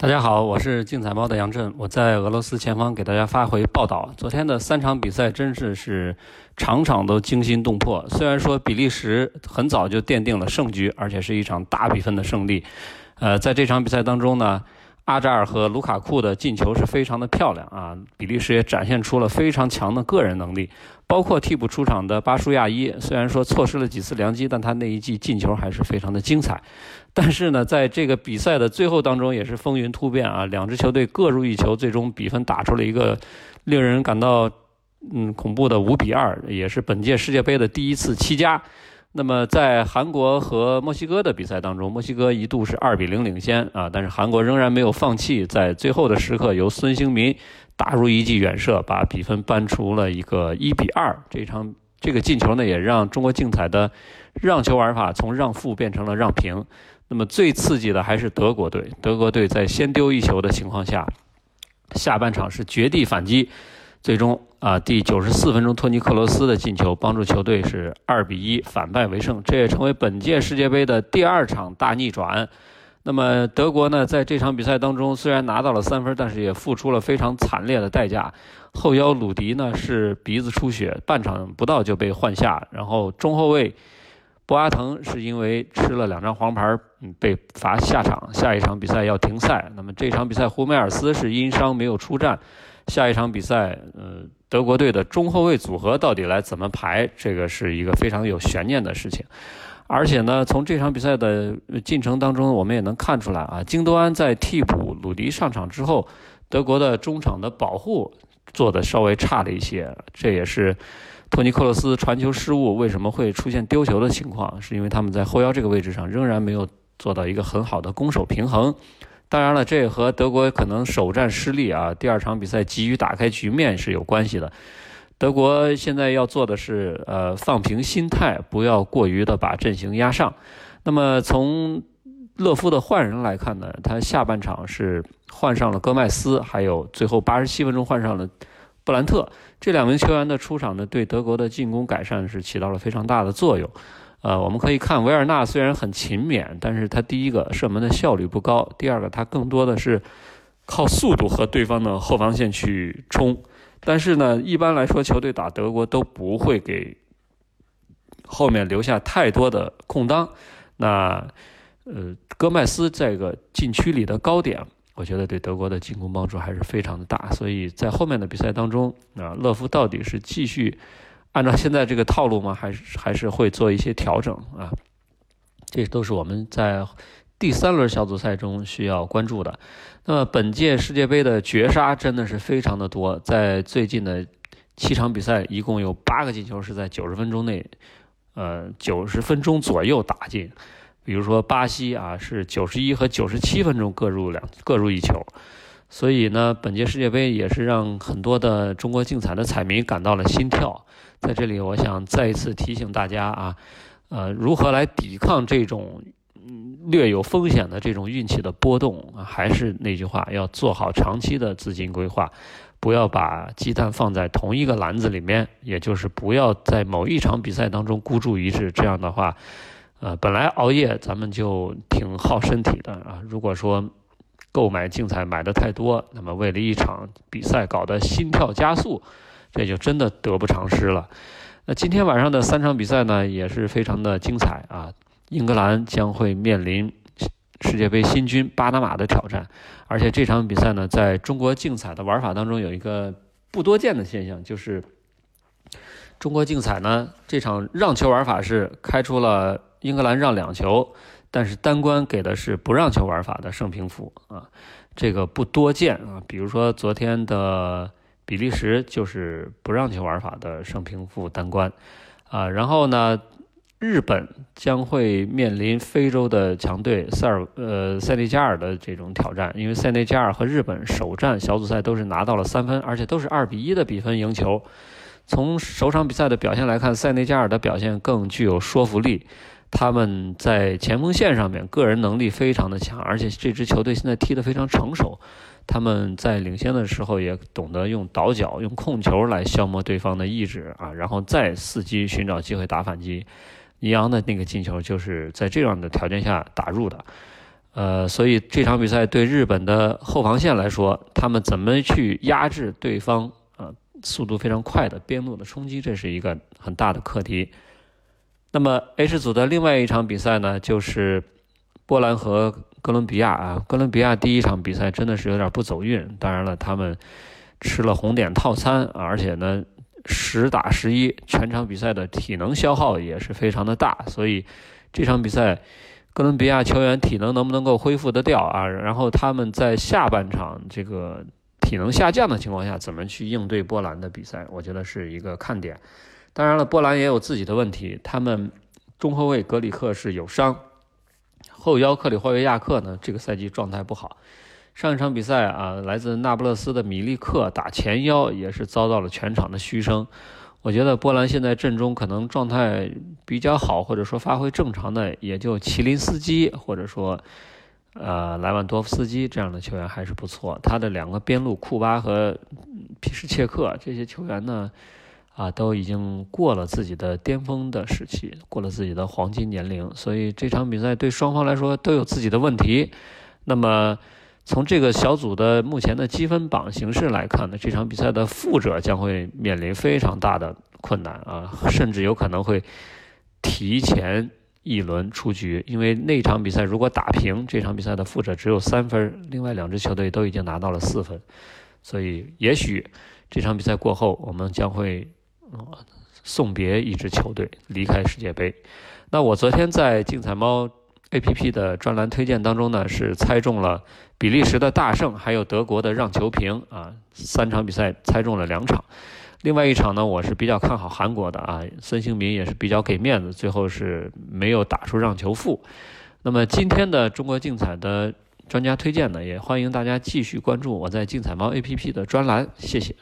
大家好，我是竞彩猫的杨震，我在俄罗斯前方给大家发回报道。昨天的三场比赛真是是场场都惊心动魄。虽然说比利时很早就奠定了胜局，而且是一场大比分的胜利。呃，在这场比赛当中呢。阿扎尔和卢卡库的进球是非常的漂亮啊！比利时也展现出了非常强的个人能力，包括替补出场的巴舒亚伊，虽然说错失了几次良机，但他那一记进球还是非常的精彩。但是呢，在这个比赛的最后当中，也是风云突变啊！两支球队各入一球，最终比分打出了一个令人感到嗯恐怖的五比二，也是本届世界杯的第一次七加。那么在韩国和墨西哥的比赛当中，墨西哥一度是二比零领先啊，但是韩国仍然没有放弃，在最后的时刻由孙兴民打入一记远射，把比分扳出了一个一比二。这场这个进球呢，也让中国竞彩的让球玩法从让负变成了让平。那么最刺激的还是德国队，德国队在先丢一球的情况下，下半场是绝地反击。最终啊，第九十四分钟，托尼克罗斯的进球帮助球队是二比一反败为胜，这也成为本届世界杯的第二场大逆转。那么德国呢，在这场比赛当中虽然拿到了三分，但是也付出了非常惨烈的代价。后腰鲁迪呢是鼻子出血，半场不到就被换下，然后中后卫博阿滕是因为吃了两张黄牌，嗯被罚下场，下一场比赛要停赛。那么这场比赛，胡梅尔斯是因伤没有出战。下一场比赛，呃，德国队的中后卫组合到底来怎么排？这个是一个非常有悬念的事情。而且呢，从这场比赛的进程当中，我们也能看出来啊，京多安在替补鲁迪上场之后，德国的中场的保护做的稍微差了一些。这也是托尼克罗斯传球失误为什么会出现丢球的情况，是因为他们在后腰这个位置上仍然没有做到一个很好的攻守平衡。当然了，这也和德国可能首战失利啊，第二场比赛急于打开局面是有关系的。德国现在要做的是，呃，放平心态，不要过于的把阵型压上。那么从勒夫的换人来看呢，他下半场是换上了戈麦斯，还有最后八十七分钟换上了布兰特这两名球员的出场呢，对德国的进攻改善是起到了非常大的作用。呃，我们可以看维尔纳虽然很勤勉，但是他第一个射门的效率不高，第二个他更多的是靠速度和对方的后防线去冲。但是呢，一般来说球队打德国都不会给后面留下太多的空当。那呃，戈麦斯这个禁区里的高点，我觉得对德国的进攻帮助还是非常的大。所以在后面的比赛当中，啊，勒夫到底是继续。按照现在这个套路嘛？还是还是会做一些调整啊？这都是我们在第三轮小组赛中需要关注的。那么本届世界杯的绝杀真的是非常的多，在最近的七场比赛，一共有八个进球是在九十分钟内，呃，九十分钟左右打进。比如说巴西啊，是九十一和九十七分钟各入两各入一球。所以呢，本届世界杯也是让很多的中国竞彩的彩民感到了心跳。在这里，我想再一次提醒大家啊，呃，如何来抵抗这种略有风险的这种运气的波动？还是那句话，要做好长期的资金规划，不要把鸡蛋放在同一个篮子里面，也就是不要在某一场比赛当中孤注一掷。这样的话，呃，本来熬夜咱们就挺耗身体的啊。如果说购买竞彩买的太多，那么为了一场比赛搞得心跳加速。这就真的得不偿失了。那今天晚上的三场比赛呢，也是非常的精彩啊！英格兰将会面临世界杯新军巴拿马的挑战，而且这场比赛呢，在中国竞彩的玩法当中有一个不多见的现象，就是中国竞彩呢这场让球玩法是开出了英格兰让两球，但是单关给的是不让球玩法的胜平负啊，这个不多见啊。比如说昨天的。比利时就是不让球玩法的胜平负单关，啊，然后呢，日本将会面临非洲的强队塞尔呃塞内加尔的这种挑战，因为塞内加尔和日本首战小组赛都是拿到了三分，而且都是二比一的比分赢球。从首场比赛的表现来看，塞内加尔的表现更具有说服力，他们在前锋线上面个人能力非常的强，而且这支球队现在踢得非常成熟。他们在领先的时候也懂得用倒脚、用控球来消磨对方的意志啊，然后再伺机寻找机会打反击。尼昂的那个进球就是在这样的条件下打入的。呃，所以这场比赛对日本的后防线来说，他们怎么去压制对方啊速度非常快的边路的冲击，这是一个很大的课题。那么 H 组的另外一场比赛呢，就是波兰和哥伦比亚啊。哥伦比亚第一场比赛真的是有点不走运，当然了，他们吃了红点套餐，而且呢十打十一，全场比赛的体能消耗也是非常的大，所以这场比赛哥伦比亚球员体能能不能够恢复得掉啊？然后他们在下半场这个体能下降的情况下，怎么去应对波兰的比赛？我觉得是一个看点。当然了，波兰也有自己的问题。他们中后卫格里克是有伤，后腰克里霍维亚克呢，这个赛季状态不好。上一场比赛啊，来自那不勒斯的米利克打前腰也是遭到了全场的嘘声。我觉得波兰现在阵中可能状态比较好，或者说发挥正常的，也就齐林斯基或者说呃莱万多夫斯基这样的球员还是不错。他的两个边路库巴和皮什切克这些球员呢？啊，都已经过了自己的巅峰的时期，过了自己的黄金年龄，所以这场比赛对双方来说都有自己的问题。那么，从这个小组的目前的积分榜形势来看呢，这场比赛的负者将会面临非常大的困难啊，甚至有可能会提前一轮出局，因为那场比赛如果打平，这场比赛的负者只有三分，另外两支球队都已经拿到了四分，所以也许这场比赛过后，我们将会。送别一支球队离开世界杯。那我昨天在竞彩猫 APP 的专栏推荐当中呢，是猜中了比利时的大胜，还有德国的让球平啊，三场比赛猜中了两场。另外一场呢，我是比较看好韩国的啊，孙兴民也是比较给面子，最后是没有打出让球负。那么今天的中国竞彩的专家推荐呢，也欢迎大家继续关注我在竞彩猫 APP 的专栏，谢谢。